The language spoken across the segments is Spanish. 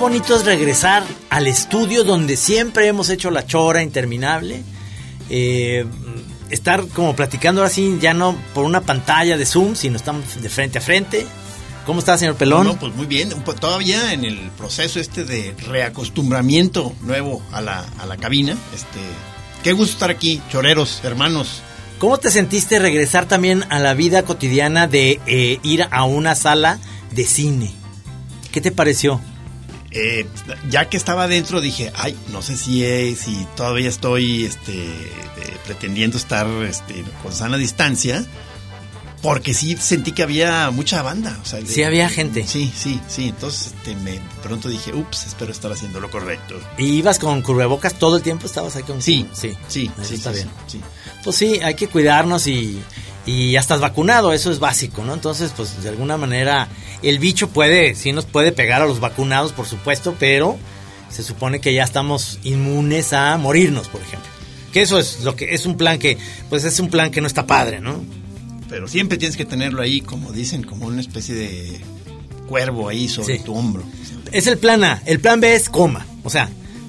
bonito es regresar al estudio donde siempre hemos hecho la chora interminable. Eh, estar como platicando así, ya no por una pantalla de Zoom, sino estamos de frente a frente. ¿Cómo está, señor Pelón? No, pues muy bien. Todavía en el proceso este de reacostumbramiento nuevo a la, a la cabina. Este, qué gusto estar aquí, choreros, hermanos. ¿Cómo te sentiste regresar también a la vida cotidiana de eh, ir a una sala de cine? ¿Qué te pareció? Eh, ya que estaba adentro dije, ay, no sé si, si todavía estoy este, pretendiendo estar este, con sana distancia, porque sí sentí que había mucha banda. O sea, sí, había gente. Sí, sí, sí. Entonces este, me pronto dije, ups, espero estar haciendo lo correcto. ¿Y ibas con cubrebocas todo el tiempo? ¿Estabas ahí con Sí, sí, sí, sí, está bien. Pues sí, hay que cuidarnos y, y ya estás vacunado, eso es básico, ¿no? Entonces, pues de alguna manera el bicho puede, sí nos puede pegar a los vacunados, por supuesto, pero se supone que ya estamos inmunes a morirnos, por ejemplo. Que eso es lo que es un plan que, pues es un plan que no está padre, ¿no? Pero siempre tienes que tenerlo ahí, como dicen, como una especie de cuervo ahí sobre tu hombro. Es el plan A, el plan B es coma, o sea,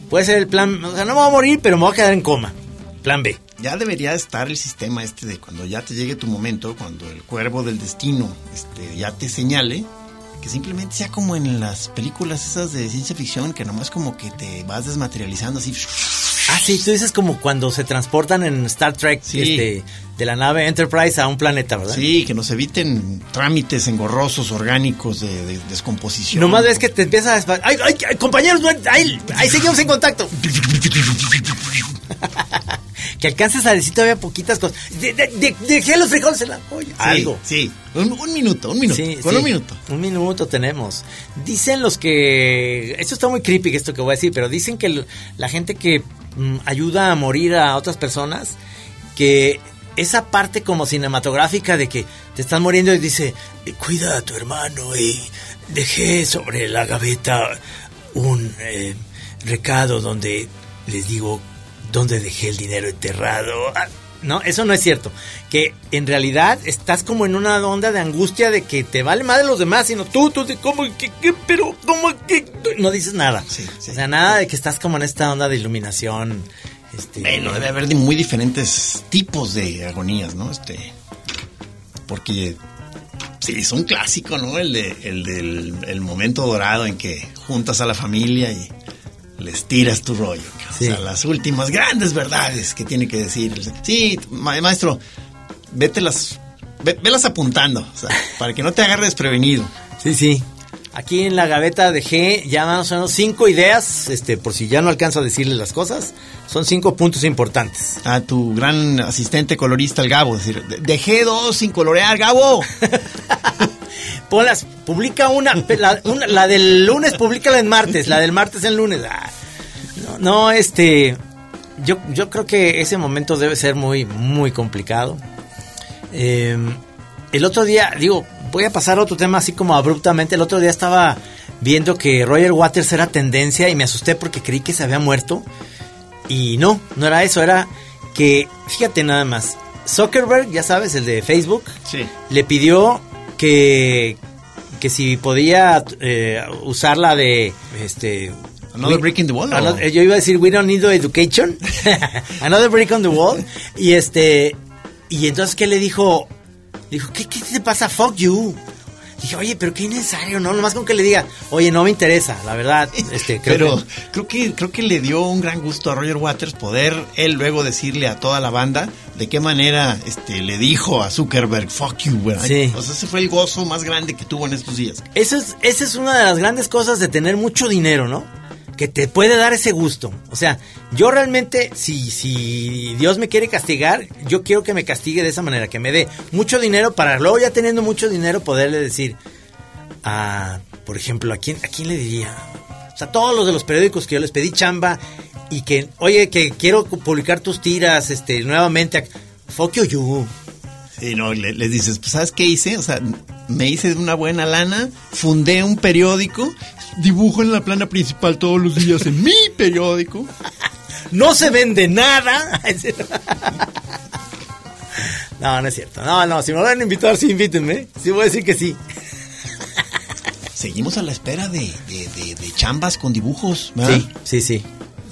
puede ser el plan, o sea, no me voy a morir, pero me voy a quedar en coma. Plan B ya debería estar el sistema este de cuando ya te llegue tu momento, cuando el cuervo del destino este, ya te señale, que simplemente sea como en las películas esas de ciencia ficción, que nomás como que te vas desmaterializando así. Ah, sí, tú dices como cuando se transportan en Star Trek este, de la nave Enterprise a un planeta, ¿verdad? Sí, que nos eviten trámites engorrosos, orgánicos de, de descomposición. Nomás ves que te empiezas a... ¡Ay, ay, compañeros! ¡Ahí, ahí seguimos en contacto! que alcances a decir todavía poquitas cosas. dejé los frijoles en la olla. Algo. Sí, un, minuto, un minuto. con un minuto. Un minuto tenemos. Dicen los que. Esto está muy creepy esto que voy a decir, pero dicen que la gente que mm, ayuda a morir a otras personas, que esa parte como cinematográfica de que te están muriendo y dice, cuida a tu hermano y dejé sobre la gaveta un eh, recado donde les digo ¿dónde dejé el dinero enterrado? Ah, no, eso no es cierto. Que en realidad estás como en una onda de angustia de que te vale más de los demás, sino tú, tú, ¿cómo? ¿Qué? qué pero, ¿cómo? que No dices nada. O sea, nada de que estás como en esta onda de iluminación. Este, bueno, debe haber muy diferentes tipos de agonías, ¿no? Este. Porque. Sí, es un clásico, ¿no? El, de, el del el momento dorado en que juntas a la familia y les tiras tu rollo. O sea, las últimas grandes verdades que tiene que decir. Sí, maestro, vételas, velas apuntando, o sea, para que no te agarres desprevenido. Sí, sí. Aquí en la gaveta dejé ya más o menos cinco ideas, este, por si ya no alcanzo a decirles las cosas, son cinco puntos importantes. A tu gran asistente colorista, el Gabo, decir, dejé dos sin colorear, Gabo. Ponlas, publica una la, del lunes, públicala en martes, la del martes en lunes. Ah, no, este, yo, yo creo que ese momento debe ser muy, muy complicado. Em, el otro día, digo, voy a pasar a otro tema así como abruptamente. El otro día estaba viendo que Roger Waters era tendencia y me asusté porque creí que se había muerto. Y no, no era eso, era que, fíjate nada más, Zuckerberg, ya sabes, el de Facebook, le pidió que, que si podía eh, usarla de este Another brick in the wall. yo iba a decir we don't need education. another brick on the wall. Y este y entonces qué le dijo? Dijo, ¿qué, qué te pasa? Fuck you. Dije, oye, pero qué innecesario, ¿no? Nomás con que le diga, oye, no me interesa, la verdad. Este, creo pero que... creo que creo que le dio un gran gusto a Roger Waters poder él luego decirle a toda la banda de qué manera este le dijo a Zuckerberg, fuck you, güey. Sí. O sea, ese fue el gozo más grande que tuvo en estos días. Eso es, esa es una de las grandes cosas de tener mucho dinero, ¿no? Que te puede dar ese gusto. O sea, yo realmente, si, si Dios me quiere castigar, yo quiero que me castigue de esa manera, que me dé mucho dinero para luego ya teniendo mucho dinero poderle decir, a, por ejemplo, ¿a quién, ¿a quién le diría? O sea, todos los de los periódicos que yo les pedí chamba y que, oye, que quiero publicar tus tiras este, nuevamente, fuck you. No, le, les dices, pues, ¿sabes qué hice? O sea, me hice una buena lana, fundé un periódico, dibujo en la plana principal todos los días en mi periódico. no se vende nada. no, no es cierto. No, no, si me van a invitar, sí, invítenme. Sí, voy a decir que sí. seguimos a la espera de, de, de- de chambas con dibujos, ¿verdad? Sí, sí, sí.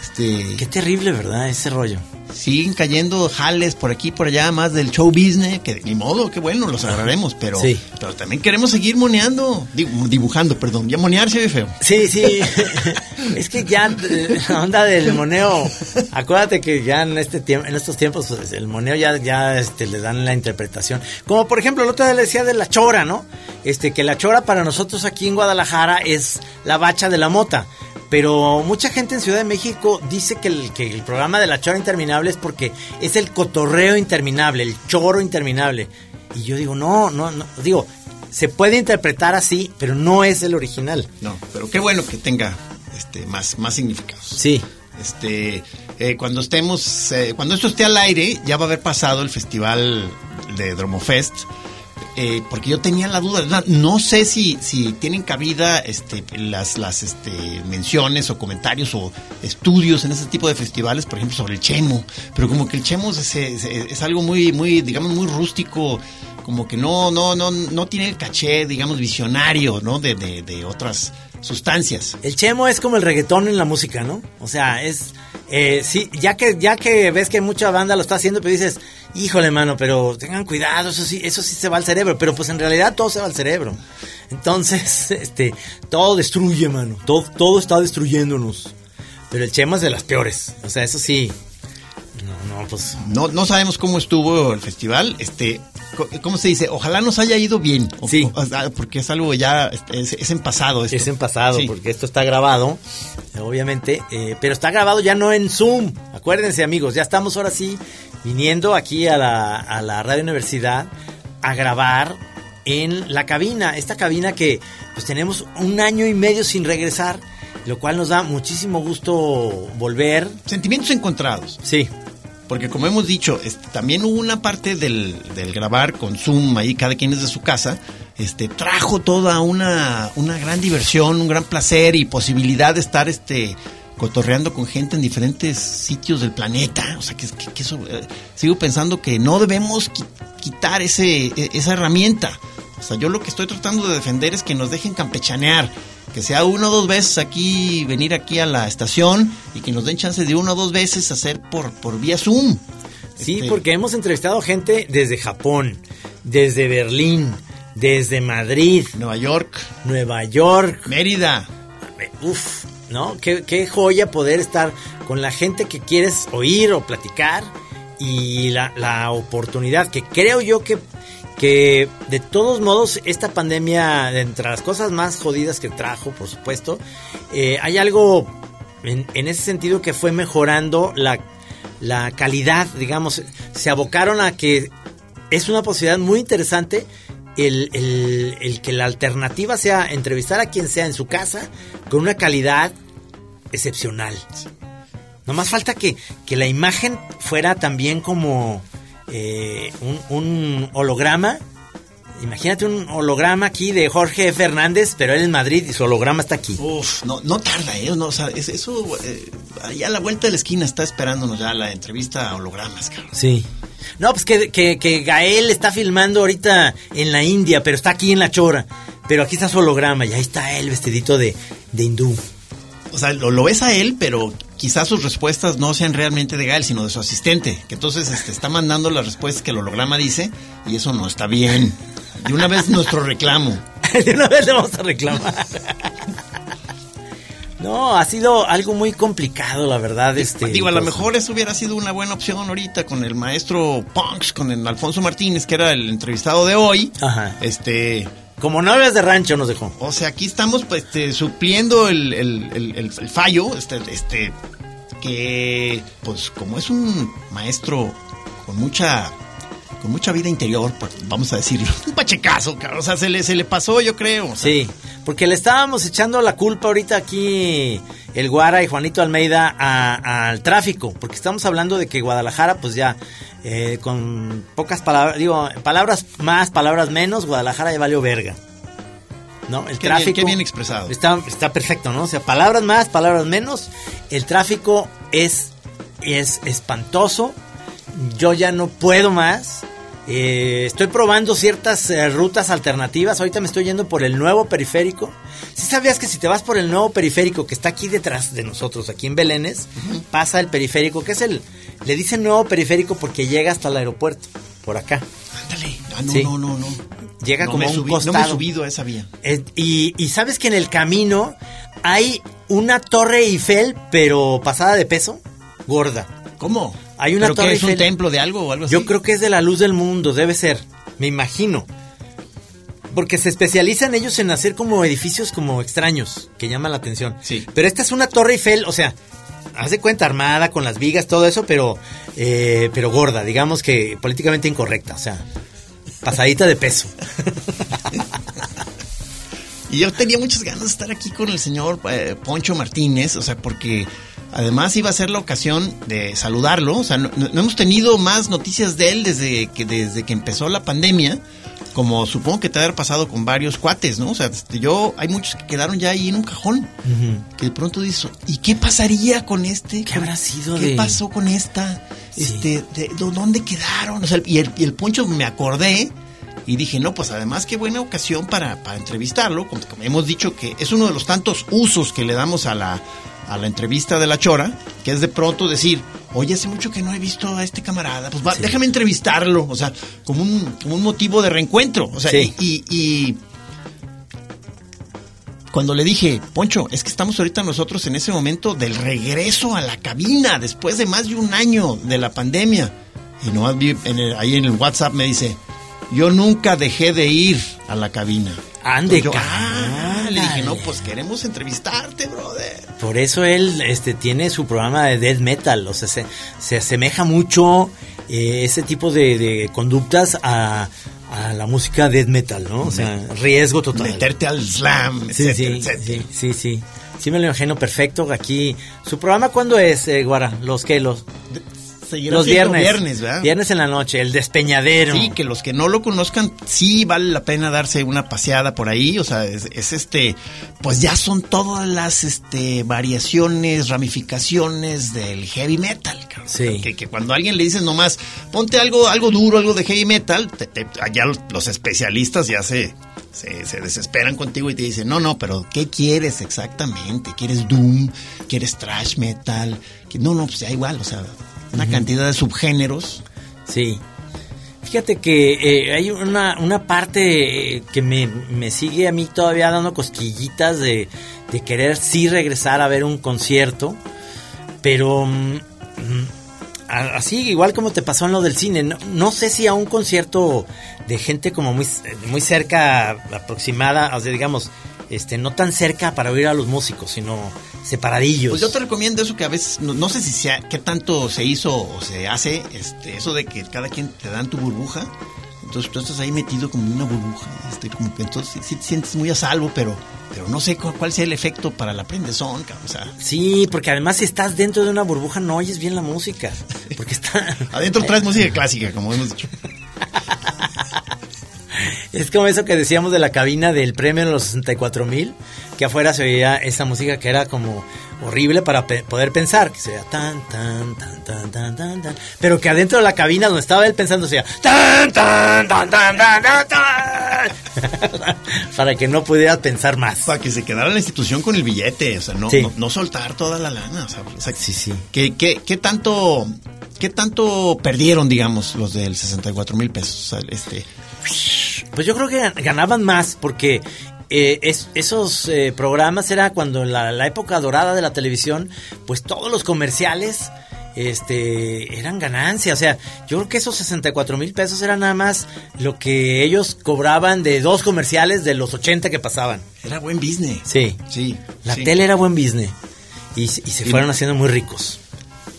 Este, Qué terrible, ¿verdad? Ese rollo. Siguen cayendo jales por aquí por allá más del show business, que ni modo, que bueno, los agarraremos, pero, Sí. pero también queremos seguir moneando, dibujando, perdón, ya monear se ve feo. Sí, sí. es que ya eh, la onda del moneo, acuérdate que ya en este tiempo, en estos tiempos, pues, el moneo ya, ya este, le dan la interpretación. Como por ejemplo, el otro día le decía de la chora, ¿no? Este, que la chora para nosotros aquí en Guadalajara es la bacha de la mota. Pero mucha gente en Ciudad de México dice que el, que el programa de la chora interminable es porque es el cotorreo interminable, el choro interminable. Y yo digo, no, no, no, digo, se puede interpretar así, pero no es el original. No, pero qué bueno que tenga este más, más significados. Sí, Este, eh, cuando estemos, eh, cuando esto esté al aire, ya va a haber pasado el festival de Dromofest. Eh, porque yo tenía la duda, no sé si, si tienen cabida este, las, las este, menciones o comentarios o estudios en ese tipo de festivales, por ejemplo, sobre el chemo, pero como que el chemo es, es- es algo muy, muy, digamos, muy rústico, como que no, no, no, no tiene el caché, digamos, visionario, ¿no? De, de, de otras sustancias. el chemo es como el reggaetón en la música, ¿no? O sea, es eh, sí, ya que ya que ves que mucha banda lo está haciendo, pero dices, híjole, mano, pero tengan cuidado, eso sí, eso sí se va al cerebro, pero pues en realidad todo se va al cerebro. Entonces, este, todo destruye, mano, todo todo está destruyéndonos. Pero el chemo es de las peores, o sea, eso sí. No, pues No, no sabemos cómo estuvo el festival. Este, ¿cómo se dice? Ojalá nos haya ido bien. O- Sí. o- porque es algo ya, este, es, es en pasado. Esto. Es en pasado, Sí. porque esto está grabado, obviamente, eh, pero está grabado ya no en Zoom. Acuérdense, amigos, ya estamos ahora sí viniendo aquí a la, a la Radio Universidad a grabar en la cabina, esta cabina que pues tenemos un año y medio sin regresar, lo cual nos da muchísimo gusto volver. Sentimientos encontrados. Sí, Porque como hemos dicho, este, también hubo una parte del, del grabar con Zoom, ahí cada quien es de su casa, este, trajo toda una, una gran diversión, un gran placer y posibilidad de estar este, cotorreando con gente en diferentes sitios del planeta. O sea, que, que- eso, eh, sigo pensando que no debemos qui- quitar ese, e- esa herramienta. O sea, yo lo que estoy tratando de defender es que nos dejen campechanear. Que sea una o dos veces aquí, venir aquí a la estación y que nos den chance de una o dos veces hacer por, por vía Zoom. sí, Este, porque hemos entrevistado gente desde Japón, desde Berlín, desde Madrid, Nueva York, Nueva York, Mérida. Uf, ¿no? Qué, qué joya poder estar con la gente que quieres oír o platicar y la, la oportunidad que creo yo que, que de todos modos esta pandemia, entre las cosas más jodidas que trajo, por supuesto, eh, hay algo en, en ese sentido que fue mejorando la, la calidad, digamos, se abocaron a que es una posibilidad muy interesante el, el- el que la alternativa sea entrevistar a quien sea en su casa con una calidad excepcional. No más falta que, que la imagen fuera también como eh, un, un holograma. Imagínate un holograma aquí de Jorge Fernández, pero él en Madrid y su holograma está aquí. Uf, no, no tarda, ¿eh? No, o sea, es- eso, eh, allá a la vuelta de la esquina está esperándonos ya la entrevista a hologramas, cabrón. Sí. No, pues que, que, que Gael está filmando ahorita en la India, pero está aquí en la Chora. Pero aquí está su holograma y ahí está él vestidito de, de hindú. O sea, lo, lo ves a él, pero quizás sus respuestas no sean realmente de Gael, sino de su asistente. Que entonces este, está mandando las respuestas que el holograma dice y eso no está bien. De una vez nuestro reclamo. De una vez le vamos a reclamar. No, ha sido algo muy complicado, la verdad. Este, Digo, a lo mejor eso hubiera sido una buena opción ahorita con el maestro Punks, con el Alfonso Martínez, que era el entrevistado de hoy. Ajá. Este, Como novias de rancho nos dejó. o sea, aquí estamos pues, este, supliendo el, el- el- el- el fallo, este, este, que pues como es un maestro con mucha con mucha vida interior, pues, vamos a decirlo, un pachecazo, cabrón, o sea, se le, se le pasó, yo creo. o sea, Sí, porque le estábamos echando la culpa ahorita aquí el Guara y Juanito Almeida al tráfico, porque estamos hablando de que Guadalajara, pues ya, eh, con pocas palabras, digo, palabras más, palabras menos, Guadalajara ya valió verga. ¿No? El Qué bien- tráfico. qué bien expresado. Está, está perfecto, ¿no? O sea, palabras más, palabras menos. El tráfico es, es espantoso. Yo ya no puedo más. Eh, estoy probando ciertas eh, rutas alternativas. Ahorita me estoy yendo por el nuevo periférico. Si sabías que si te vas por el nuevo periférico que está aquí detrás de nosotros, aquí en Belénes, pasa el periférico, que es el. Le dicen nuevo periférico porque llega hasta el aeropuerto, por acá. Ándale. Ah, no, Sí. no, no, no. Llega No como me un subí- costado. No me he subido a esa vía. Eh, y, y sabes que en el camino hay una torre Eiffel, pero pasada de peso, gorda. ¿Cómo? Hay una ¿Pero qué, torre es un templo de algo o algo así? Yo creo que es de la luz del mundo, debe ser, me imagino. Porque se especializan ellos en hacer como edificios como extraños, que llaman la atención. Sí. Pero esta es una torre Eiffel, o sea, haz de cuenta armada con las vigas, todo eso, pero, eh, pero gorda, digamos que políticamente incorrecta, o sea, pasadita de peso. Y yo tenía muchas ganas de estar aquí con el señor eh, Poncho Martínez, o sea, porque además iba a ser la ocasión de saludarlo. O sea, no, hemos tenido más noticias de él desde que, desde que empezó la pandemia, como supongo que te ha haber pasado con varios cuates, ¿no? O sea, este, yo, hay muchos que quedaron ya ahí en un cajón, que de pronto dices, ¿y qué pasaría con este? ¿Qué habrá sido ¿Qué de- pasó con esta? Sí. Este, de- ¿dó- ¿Dónde quedaron? O sea, y el, y el Poncho me acordé y dije, no, pues además qué buena ocasión para, para entrevistarlo. Como, como hemos dicho que es uno de los tantos usos que le damos a la, a la entrevista de la Chora, que es de pronto decir, oye, hace mucho que no he visto a este camarada, pues va, Sí. déjame entrevistarlo, o sea, como un, como un motivo de reencuentro. O sea, Sí. y- y- y cuando le dije, Poncho, es que estamos ahorita nosotros en ese momento del regreso a la cabina, después de más de un año de la pandemia. Y no ahí en el WhatsApp me dice, yo nunca dejé de ir a la cabina. Ande, yo, ah, le dije, no, pues queremos entrevistarte, brother. Por eso él este, tiene su programa de death metal, o sea, se, se asemeja mucho eh, ese tipo de, de conductas a, a la música death metal, ¿no? O sea, riesgo total. Meterte al slam, Sí, etcétera, sí, etcétera. sí, sí, sí. Sí me lo imagino perfecto aquí. ¿Su programa cuándo es, eh, Guara? ¿Los qué? Los, Seguirá los viernes. viernes, ¿verdad? Viernes en la noche, el despeñadero. Sí, que los que no lo conozcan, sí vale la pena darse una paseada por ahí. O sea, es, es este, pues ya son todas las este, variaciones, ramificaciones del heavy metal. Sí. Que, que cuando a alguien le dices nomás, ponte algo, algo duro, algo de heavy metal, te- te- allá los, especialistas ya se, se, se desesperan contigo y te dicen, no, no, pero ¿qué quieres exactamente? ¿Quieres doom? ¿Quieres trash metal? Que- No, no, pues ya igual, o sea, una cantidad de subgéneros. Sí. Fíjate que eh, hay una, una parte eh, que me, me sigue a mí todavía dando cosquillitas de, de querer sí regresar a ver un concierto, pero mm, mm, así igual como te pasó en lo del cine, no, no sé si a un concierto de gente como muy, muy cerca, aproximada, o sea, digamos, este, no tan cerca para oír a los músicos, sino separadillos. Pues yo te recomiendo eso que a veces, no, no sé si sea, qué tanto se hizo o se hace, este, eso de que cada quien te dan tu burbuja. Entonces tú estás ahí metido como en una burbuja. Este, como que entonces sí, te sientes muy a salvo, pero, pero no sé cu- cuál sea el efecto para la prendezón, o sea. Sí, porque además si estás dentro de una burbuja no oyes bien la música, porque está... Adentro traes música clásica, como hemos dicho. Es como eso que decíamos de la cabina del premio de los 64 mil, que afuera se oía esa música que era como horrible para pe- poder pensar, que se oía tan, tan, tan, tan, tan, tan, tan, pero que adentro de la cabina donde estaba él pensando se oía tan, tan, tan, tan, tan, tan, tan, para que no pudiera pensar más. Para que se quedara la institución con el billete, o sea, no, Sí. no, no soltar toda la lana, o sea, o sea, Sí, sí. ¿qué, qué, qué tanto, qué tanto perdieron, digamos, los del 64 mil pesos? Este, Pues yo creo que gan- ganaban más porque eh, es- esos eh, programas era cuando en la, la época dorada de la televisión, pues todos los comerciales este eran ganancia. O sea, yo creo que esos 64 mil pesos eran nada más lo que ellos cobraban de dos comerciales de los 80 que pasaban. era buen business. Sí. Sí. La sí. tele era buen business. Y, y se Y- fueron haciendo muy ricos.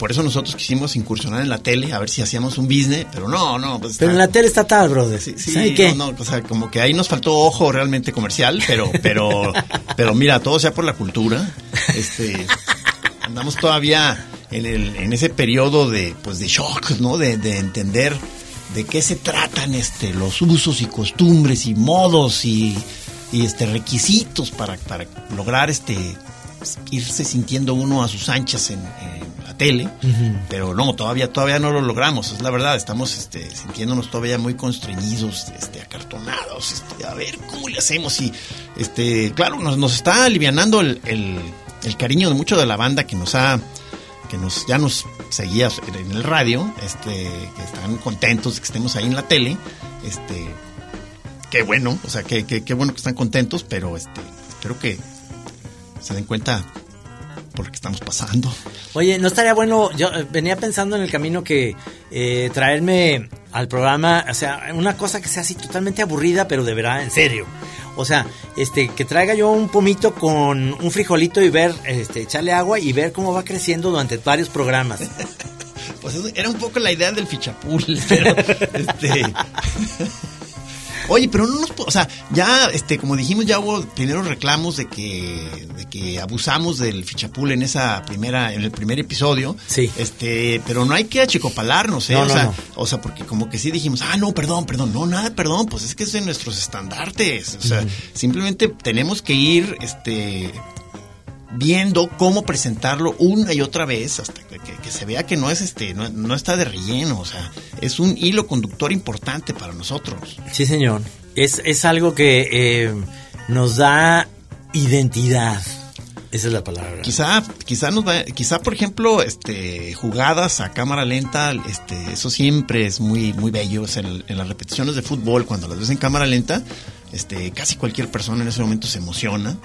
Por eso nosotros quisimos incursionar en la tele, a ver si hacíamos un business, pero no, no, pues Pero en la tele está tal, brother. Sí, sí, ¿Sabe qué? no, no, o sea, como que ahí nos faltó ojo realmente comercial, pero, pero, pero mira, todo sea por la cultura. Este, andamos todavía en, el, en ese periodo de, pues, de shock, ¿no? De, de entender de qué se tratan, este, los usos y costumbres y modos y, y este, requisitos para, para lograr, este, irse sintiendo uno a sus anchas en, en tele, pero no, todavía, todavía no lo logramos, es la verdad, estamos este, sintiéndonos todavía muy constreñidos, este, acartonados, este, a ver cómo le hacemos y, este, claro, nos, nos está alivianando el, el, cariño de mucho de la banda que nos ha que nos ya nos seguía en el radio, este, que están contentos de que estemos ahí en la tele, este, qué bueno, o sea, qué, qué, qué bueno que están contentos, pero este, espero que se den cuenta por que estamos pasando. Oye, no estaría bueno, yo eh, venía pensando en el camino que eh, traerme al programa, o sea, una cosa que sea así totalmente aburrida, pero de verdad, en serio. O sea, este, que traiga yo un pomito con un frijolito y ver, este, echarle agua y ver cómo va creciendo durante varios programas. pues era un poco la idea del fichapul, pero este Oye, pero no nos, o sea, ya, este, como dijimos, ya hubo primeros reclamos de que, de que abusamos del fichapul en esa primera, en el primer episodio. Sí. Este, pero no hay que achicopalarnos, ¿eh? o sea, o sea, porque como que sí dijimos, ah, no, perdón, perdón, no, nada, perdón, pues es que es de nuestros estandartes. O sea, simplemente tenemos que ir, este, viendo cómo presentarlo una y otra vez hasta que, se vea que no es este no, está de relleno o sea es un hilo conductor importante para nosotros sí señor es, es algo que eh, nos da identidad esa es la palabra. Quizá, quizá nos va, quizá por ejemplo, este, jugadas a cámara lenta, este, eso siempre es muy, muy bello. en, en, las repeticiones de fútbol, cuando las ves en cámara lenta, este, casi cualquier persona en ese momento se emociona.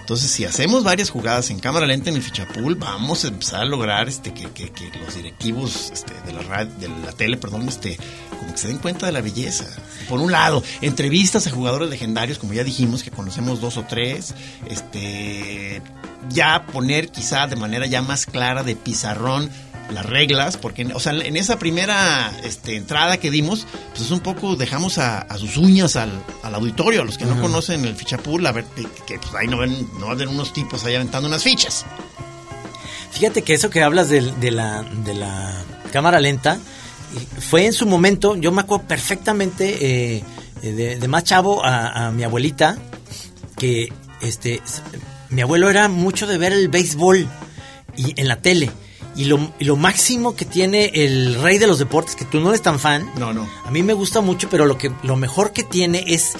Entonces, si hacemos varias jugadas en cámara lenta en el fichapool, vamos a empezar a lograr este, que, que, que los directivos este, de, la de la tele, perdón, este, como que se den cuenta de la belleza. Por un lado, entrevistas a jugadores legendarios, como ya dijimos, que conocemos dos o tres, este, ya poner quizá de manera ya más clara de pizarrón las reglas, porque, o sea, en esa primera este, entrada que dimos, pues es un poco dejamos a, sus uñas al, auditorio, a los que no conocen el fichapool, a ver, que, pues ahí no ven, no van unos tipos ahí aventando unas fichas. Fíjate que eso que hablas de, la, de la cámara lenta, fue en su momento, yo me acuerdo perfectamente eh, de, más chavo a, a mi abuelita, que este mi abuelo era mucho de ver el béisbol y en la tele. Y lo, lo, máximo que tiene el rey de los deportes, que tú no eres tan fan. No, no. A mí me gusta mucho, pero lo, que, lo mejor que tiene es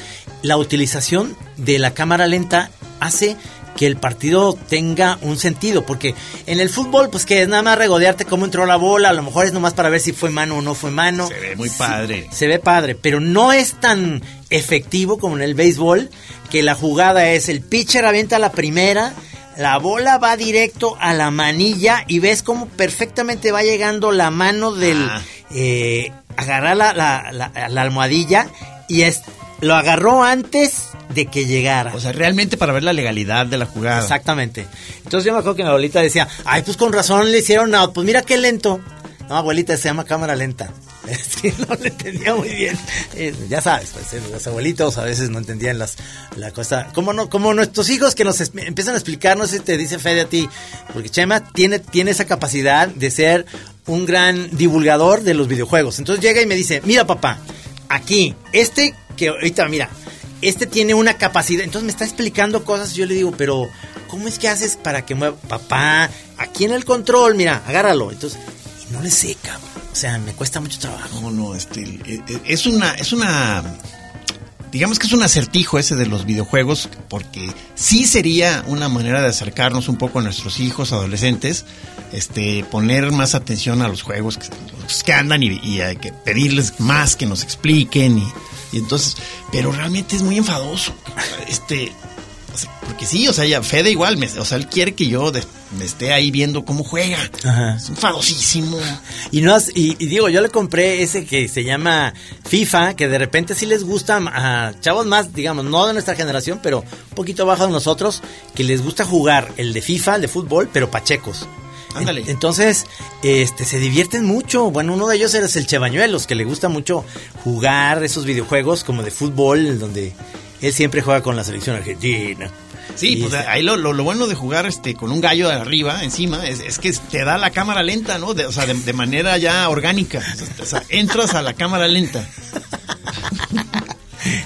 la utilización de la cámara lenta. Hace que el partido tenga un sentido, porque en el fútbol, pues que es nada más regodearte cómo entró la bola, a lo mejor es nomás para ver si fue mano o no fue mano. Se ve muy padre. se ve padre, pero no es tan efectivo como en el béisbol, que la jugada es el pitcher avienta la primera la bola va directo a la manilla y ves cómo perfectamente va llegando la mano del... Ah. Eh, agarrar la, la, almohadilla y es, lo agarró antes de que llegara. O sea, realmente para ver la legalidad de la jugada. Exactamente. Entonces yo me acuerdo que mi abuelita decía, ay, pues con razón le hicieron out, pues mira qué lento. No, abuelita, se llama cámara lenta. no le entendía muy bien. Ya sabes, pues, eh, los abuelitos a veces no entendían las, la cosa. Como, no, como nuestros hijos que nos empiezan a explicar, no sé si te dice Fede a ti, porque Chema tiene, tiene esa capacidad de ser un gran divulgador de los videojuegos. Entonces llega y me dice, mira papá, aquí, este que ahorita, mira, este tiene una capacidad. Entonces me está explicando cosas y yo le digo, pero ¿cómo es que haces para que mueva? Papá, aquí en el control, mira, agárralo. Entonces, no le sé, cabrón. O sea, me cuesta mucho trabajo. No, no, este, eh, eh, es una, es una, digamos que es un acertijo ese de los videojuegos, porque sí sería una manera de acercarnos un poco a nuestros hijos, adolescentes, este, poner más atención a los juegos que, andan y, hay que pedirles más que nos expliquen y, y entonces, pero realmente es muy enfadoso. Este, porque sí, o sea, ya Fede igual, me, o sea, él quiere que yo me esté ahí viendo cómo juega. Es un fadosísimo. Y no y, digo, yo le compré ese que se llama FIFA, que de repente sí les gusta a chavos más, digamos, no de nuestra generación, pero un poquito abajo de nosotros, que les gusta jugar el de FIFA, el de fútbol, pero pachecos. Ándale. Entonces, este, se divierten mucho. Bueno, uno de ellos es el Chebañuelos, que le gusta mucho jugar esos videojuegos como de fútbol, donde él siempre juega con la selección argentina. Sí, pues ahí lo, lo, bueno de jugar este con un gallo de arriba, encima, es, que te da la cámara lenta, ¿no? o sea, de, manera ya orgánica. O sea, entras a la cámara lenta.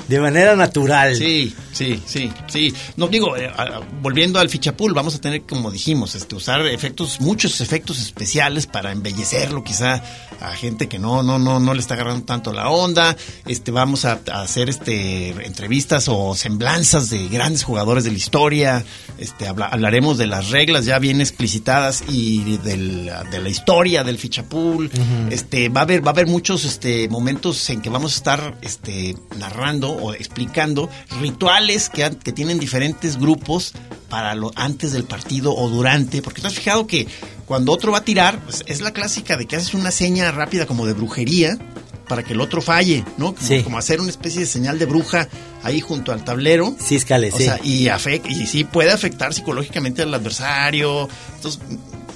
De manera natural. Sí, Sí, sí, sí. No digo, eh, a- volviendo al fichapool, vamos a tener, como dijimos, este, usar efectos, muchos efectos especiales para embellecerlo, quizá a gente que no, no, no, no le está agarrando tanto la onda. Este, vamos a, a hacer este entrevistas o semblanzas de grandes jugadores de la historia. Este, habla- hablaremos de las reglas ya bien explicitadas y del- de la historia del fichapool. Este, va a haber, va a haber muchos este momentos en que vamos a estar este narrando o explicando rituales que, que tienen diferentes grupos para lo antes del partido o durante, porque te has fijado que cuando otro va a tirar, pues, es la clásica de que haces una seña rápida como de brujería para que el otro falle, ¿no? Como, Sí. como hacer una especie de señal de bruja ahí junto al tablero. Sí, Escale, O sí. sea, y, afec- y sí puede afectar psicológicamente al adversario. Entonces,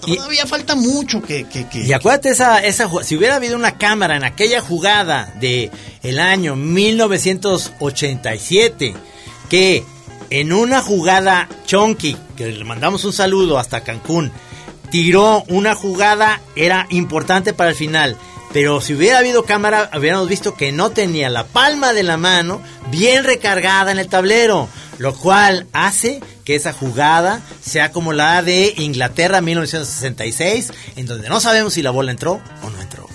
Y- todavía falta mucho que... que, que- Y acuérdate esa, esa si hubiera habido una cámara en aquella jugada de el año 1987 que en una jugada chonky que le mandamos un saludo hasta Cancún tiró una jugada era importante para el final. Pero si hubiera habido cámara, hubiéramos visto que no tenía la palma de la mano bien recargada en el tablero, lo cual hace que esa jugada sea como la de Inglaterra 1966, en donde no sabemos si la bola entró o no entró.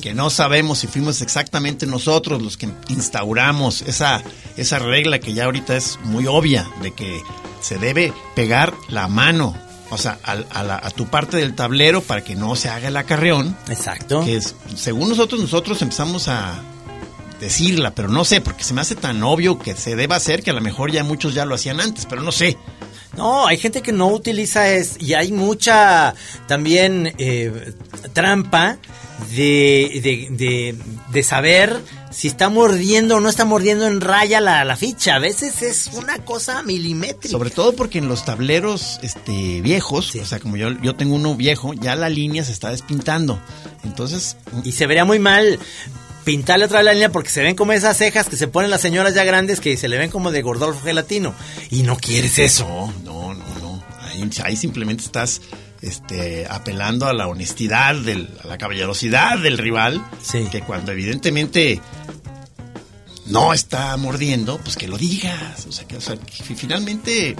que no sabemos si fuimos exactamente nosotros los que instauramos esa, esa regla que ya ahorita es muy obvia, de que se debe pegar la mano, o sea, al- a, la- a tu parte del tablero para que no se haga el acarreón, Exacto. que es, según nosotros, nosotros empezamos a decirla, pero no sé, porque se me hace tan obvio que se deba hacer que a lo mejor ya muchos ya lo hacían antes, pero no sé. No, hay gente que no utiliza es y hay mucha también eh, trampa de, de, de, de saber si está mordiendo o no está mordiendo en raya la, la ficha. A veces es una cosa milimétrica. Sobre todo porque en los tableros este viejos, Sí. o sea, como yo, yo tengo uno viejo, ya la línea se está despintando. Entonces, Y se vería muy mal pintarle otra vez la línea porque se ven como esas cejas que se ponen las señoras ya grandes que se le ven como de gordolfo gelatino. Y no quieres eso. No, no, no, no. Ahí, ahí simplemente estás este, apelando a la honestidad, del, a la caballerosidad del rival. Sí. Que cuando evidentemente no está mordiendo, pues que lo digas. O sea, que, o sea, que finalmente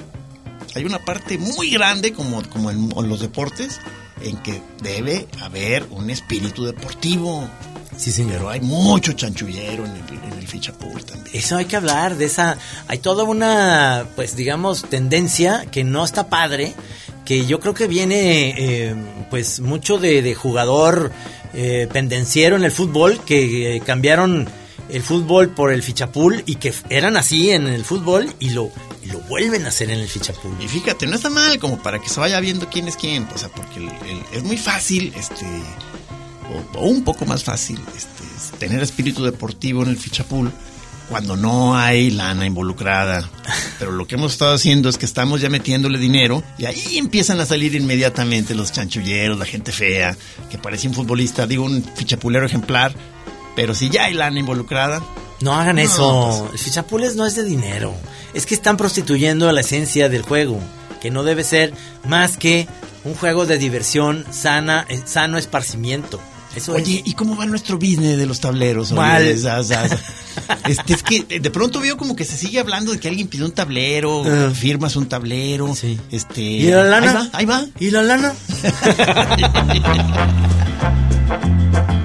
hay una parte muy grande, como, como en, en los deportes, en que debe haber un espíritu deportivo. Sí, señor. Pero hay mucho chanchullero en el, en el también. Eso hay que hablar de esa. Hay toda una, pues digamos, tendencia que no está padre, que yo creo que viene, eh, pues mucho de, jugador eh, pendenciero en el fútbol, que eh, cambiaron el fútbol por el fichapool y que eran así en el fútbol y lo, lo vuelven a hacer en el fichapool. Y fíjate, no está mal como para que se vaya viendo quién es quién, o sea, porque el- es muy fácil, este, o, o un poco más fácil, este, tener espíritu deportivo en el fichapool cuando no hay lana involucrada. Pero lo que hemos estado haciendo es que estamos ya metiéndole dinero y ahí empiezan a salir inmediatamente los chanchulleros, la gente fea, que parece un futbolista, digo un fichapulero ejemplar, pero si ya hay lana involucrada, No hagan No, eso. pues- El fichapules no es de dinero. Es que están prostituyendo la esencia del juego, que no debe ser más que un juego de diversión sana, eh, sano esparcimiento. Eso Oye, es. ¿y cómo va nuestro business de los tableros? Mal. Este, es que de pronto veo como que se sigue hablando de que alguien pidió un tablero, Ah. firmas un tablero. Sí. Este, ¿Y la lana? Ahí va, ahí va. ¿Y la lana?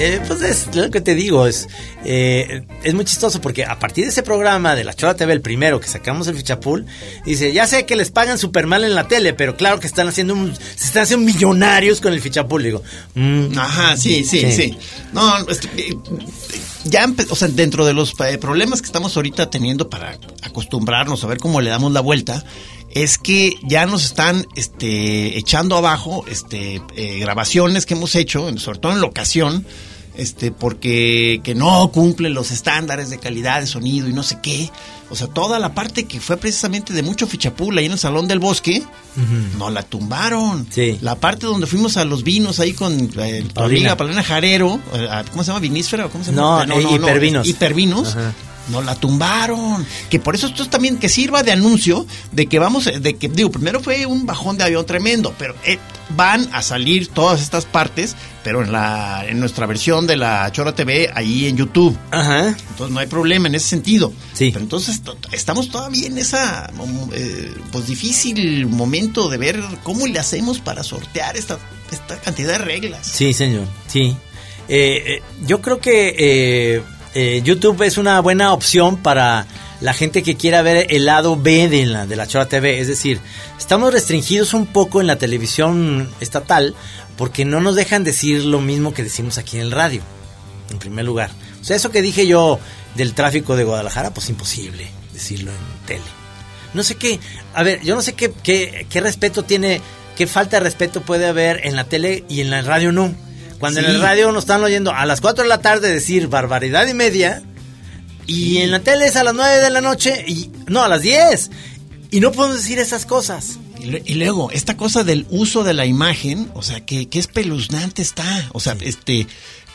Eh, pues es lo que te digo, es, eh, es muy chistoso porque a partir de ese programa de la Chola TV, el primero que sacamos el fichapool, dice, ya sé que les pagan súper mal en la tele, pero claro que están haciendo un, se están haciendo millonarios con el fichapool. Digo, mm, Ajá, sí, sí, sí. No, eh, ya, o sea, dentro de los eh, problemas que estamos ahorita teniendo para acostumbrarnos a ver cómo le damos la vuelta, es que ya nos están este, echando abajo este, eh, grabaciones que hemos hecho, en- sobre todo en locación, este, porque que no cumplen los estándares de calidad de sonido y no sé qué. O sea, toda la parte que fue precisamente de mucho fichapul ahí en el Salón del Bosque, no la tumbaron. Sí. La parte donde fuimos a los vinos ahí con eh, Paulina. Jarero, eh, ¿cómo se llama? ¿Vinísfera? o ¿Cómo se No, llama? eh, hipervinos. Hipervinos. Ajá. No la tumbaron. Que por eso esto es también que sirva de anuncio de que vamos, de que, digo, primero fue un bajón de avión tremendo, pero eh, van a salir todas estas partes, pero en la, en nuestra versión de la Chora TV, ahí en YouTube. Ajá. Entonces no hay problema en ese sentido. Sí. Pero entonces to- estamos todavía en esa eh, pues difícil momento de ver cómo le hacemos para sortear esta, esta cantidad de reglas. Sí, señor, sí. Eh, yo creo que eh, YouTube es una buena opción para la gente que quiera ver el lado B de la, de la Chora TV. Es decir, estamos restringidos un poco en la televisión estatal porque no nos dejan decir lo mismo que decimos aquí en el radio, en primer lugar. O sea, eso que dije yo del tráfico de Guadalajara, pues imposible decirlo en tele. No sé qué, a ver, yo no sé qué, qué, qué respeto tiene, qué falta de respeto puede haber en la tele y en la radio no. Cuando en el radio nos están oyendo a las 4 de la tarde decir barbaridad y media y en la tele es a las 9 de la noche y no, a las 10. Y no podemos decir esas cosas. Y luego, esta cosa del uso de la imagen, o sea, que, que espeluznante está. O sea, este,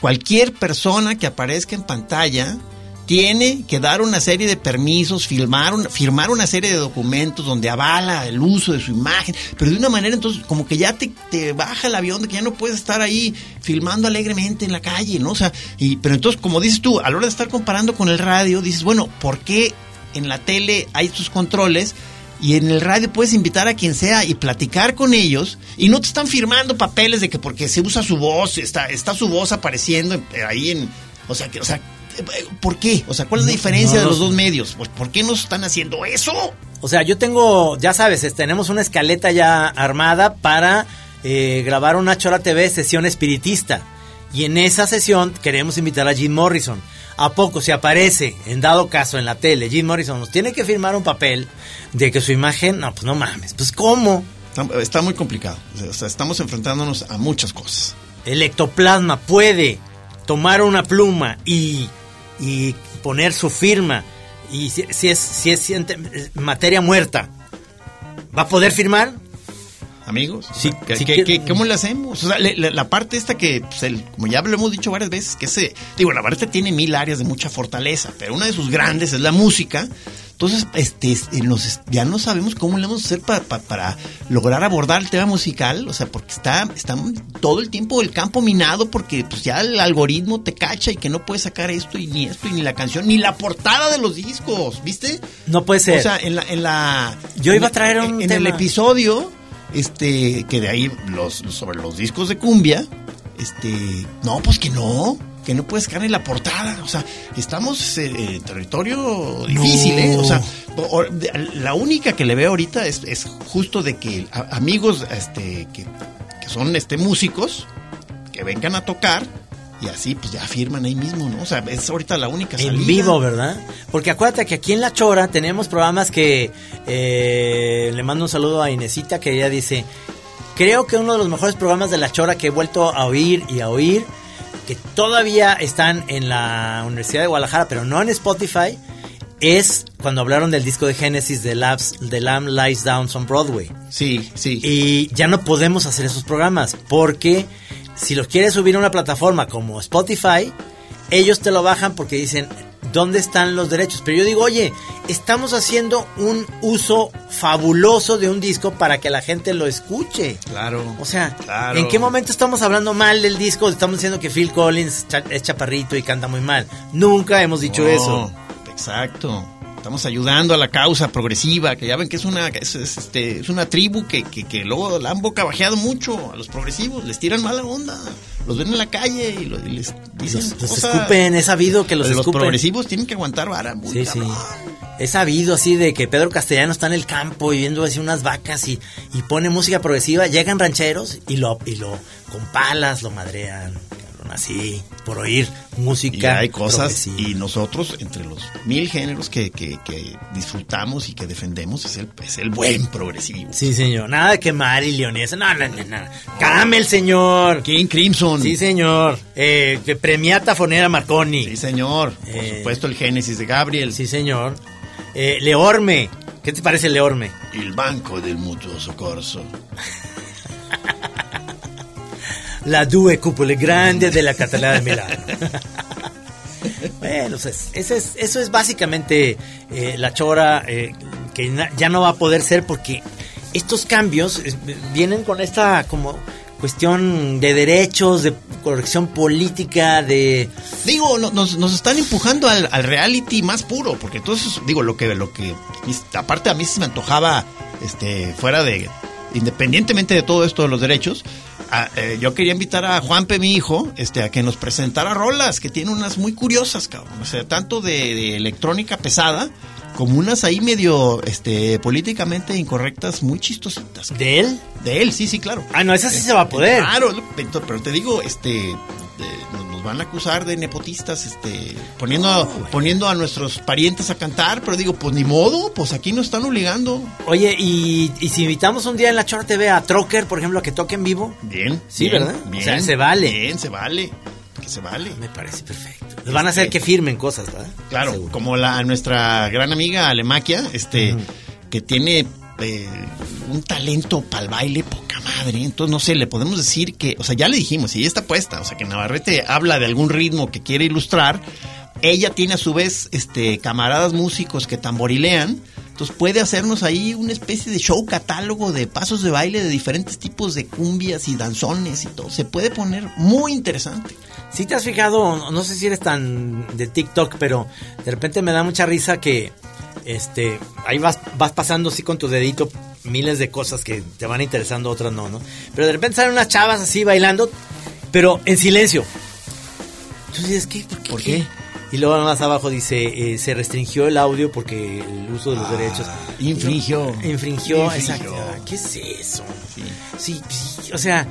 cualquier persona que aparezca en pantalla tiene que dar una serie de permisos, filmar firmar una serie de documentos donde avala el uso de su imagen, pero de una manera entonces como que ya te, te baja el avión de que ya no puedes estar ahí filmando alegremente en la calle, ¿no? O sea, y, pero entonces como dices tú, a la hora de estar comparando con el radio, dices, bueno, ¿por qué en la tele hay estos controles? Y en el radio puedes invitar a quien sea y platicar con ellos y no te están firmando papeles de que porque se usa su voz, está, está su voz apareciendo en- ahí en... O sea, que, o sea, ¿por qué? O sea, ¿cuál es la diferencia no de lo los dos medios? Pues, ¿Por qué nos están haciendo eso? O sea, yo tengo, ya sabes, es- tenemos una escaleta ya armada para eh, grabar una Chora TV sesión espiritista. Y en esa sesión queremos invitar a Jim Morrison. ¿A poco se aparece, en dado caso, en la tele, Jim Morrison nos tiene que firmar un papel de que su imagen, no, pues no mames, pues ¿cómo? Está, está muy complicado. O sea, estamos enfrentándonos a muchas cosas. El ectoplasma puede tomar una pluma y, y poner su firma. Y si, si es, si es materia muerta, ¿va a poder firmar? Amigos, Sí, ¿qué- sí qué- que- qué- ¿cómo le hacemos? O sea, le- le- la parte esta que, pues, el- como ya lo hemos dicho varias veces, que ese, digo, la verdad tiene mil áreas de mucha fortaleza, pero una de sus grandes es la música. Entonces, este, los- ya no sabemos cómo le vamos a hacer para, para, para lograr abordar el tema musical, o sea, porque está, está todo el tiempo el campo minado, porque pues ya el algoritmo te cacha y que no puedes sacar esto y ni esto y ni la canción, ni la portada de los discos, ¿viste? No puede ser. O sea, en la, en la Yo iba a traer en, un en el episodio, este, que de ahí los sobre los discos de cumbia, este, no, pues que no, que no puedes caer en la portada, o sea, estamos eh, en territorio difícil, ¿eh? O sea, la única que le veo ahorita es, es justo de que amigos, este, que, que son este músicos, que vengan a tocar y así pues ya firman ahí mismo, ¿no? O sea, es ahorita la única salida. En vivo, ¿verdad? Porque acuérdate que aquí en La Chora tenemos programas que eh, le mando un saludo a Inesita que ella dice, creo que uno de los mejores programas de La Chora que he vuelto a oír y a oír, que todavía están en la Universidad de Guadalajara, pero no en Spotify, es cuando hablaron del disco de Genesis de, Labs, de Lamb Lies Down on Broadway. Sí, sí. Y ya no podemos hacer esos programas porque si los quieres subir a una plataforma como Spotify, ellos te lo bajan porque dicen, ¿dónde están los derechos? Pero yo digo, oye, estamos haciendo un uso fabuloso de un disco para que la gente lo escuche. Claro. O sea, Claro. ¿en qué momento estamos hablando mal del disco? Estamos diciendo que Phil Collins es chaparrito y canta muy mal. Nunca hemos dicho No, eso. Exacto. Estamos ayudando a la causa progresiva, que ya ven que es una, es, es, este, es una tribu que, que, que luego la han bocabajeado mucho a los progresivos, les tiran mala onda, los ven en la calle y, lo- y les dicen Los, los cosas- escupen, es sabido que los, los escupen. progresivos tienen que aguantar vara. muy Sí. He sabido así de que Pedro Castellano está en el campo y viendo así unas vacas y, y pone música progresiva. Llegan rancheros y lo, y lo con palas lo madrean. Así, por oír música. Y hay cosas, y nosotros, entre los mil géneros que, que, que disfrutamos y que defendemos, es el, es el buen progresivo. Sí, señor. Nada de que Marilyn y eso. No, no, no, no. Camel, señor. King Crimson. Sí, señor. Eh, que premiata fonera Marconi. Sí, señor. Por Eh, supuesto, el Génesis de Gabriel. Sí, señor. Eh, Leorme. ¿Qué te parece Leorme? El Banco del Mutuo Socorso. La due cupole grande de la Catedral de Milán. bueno, pues, eso, es, eso es básicamente eh, la chora eh, que ya no va a poder ser porque estos cambios eh, vienen con esta como cuestión de derechos, de corrección política, de... Digo, no- nos, nos están empujando al, al reality más puro, porque entonces, digo, lo que, lo que, aparte a mí se me antojaba, este, fuera de, independientemente de todo esto de los derechos, a- eh, yo quería invitar a Juanpe, mi hijo, este, a que nos presentara rolas, que tiene unas muy curiosas, cabrón, o sea, tanto de, de electrónica pesada, como unas ahí medio, este, políticamente incorrectas, muy chistositas. ¿De él? De él, sí, sí, claro. Ah, no, esa sí se va a poder. Claro, pero te digo, este, eh, van a acusar de nepotistas, este, poniendo, poniendo a nuestros parientes a cantar, pero digo, pues ni modo, pues aquí nos están obligando. Oye, y, y si invitamos un día en la Chora TV a Trocker, por ejemplo, a que toque en vivo, Bien, Sí, bien, ¿verdad? Bien, O sea, se vale. Bien, se vale, que se vale. me parece perfecto. Van a hacer que firmen cosas, ¿verdad? Claro, Seguro. como la nuestra gran amiga Alemaquia, este, que tiene eh, un talento para el baile madre. Entonces, no sé, le podemos decir que, o sea, ya le dijimos, y ella está puesta, o sea, que Navarrete habla de algún ritmo que quiere ilustrar. Ella tiene a su vez este camaradas músicos que tamborilean. Entonces puede hacernos ahí una especie de show catálogo de pasos de baile de diferentes tipos de cumbias y danzones y todo. Se puede poner muy interesante. Si te has fijado, no- sé si eres tan de TikTok, pero de repente me da mucha risa que este ahí vas, vas pasando así con tu dedito miles de cosas que te van interesando, otras no, ¿no? Pero de repente salen unas chavas así bailando, pero en silencio. Entonces dices, ¿qué? ¿Por qué? ¿Por qué? Y luego más abajo dice, eh, se restringió el audio porque el uso de los derechos. infringió. Infringió, Infringió. exacto. Ah, ¿Qué es eso? Sí, sí, o sea,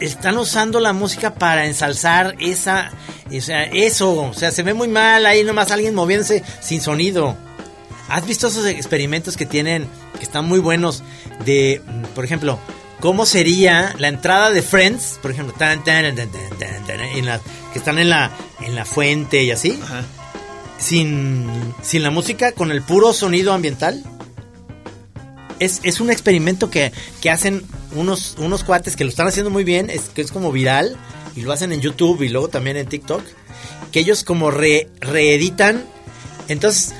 están usando la música para ensalzar esa, o sea, eso, o sea, se ve muy mal ahí nomás alguien moviéndose sin sonido. ¿Has visto esos experimentos que tienen, que están muy buenos, de, por ejemplo, cómo sería la entrada de Friends, por ejemplo, tan, tan, tan, tan, tan, tan, en la- que están en la, en la fuente y así, Ajá. sin, sin la música, con el puro sonido ambiental? Es, es un experimento que, que hacen unos, unos cuates que lo están haciendo muy bien, es, que es como viral, y lo hacen en YouTube y luego también en TikTok, que ellos como re- reeditan, entonces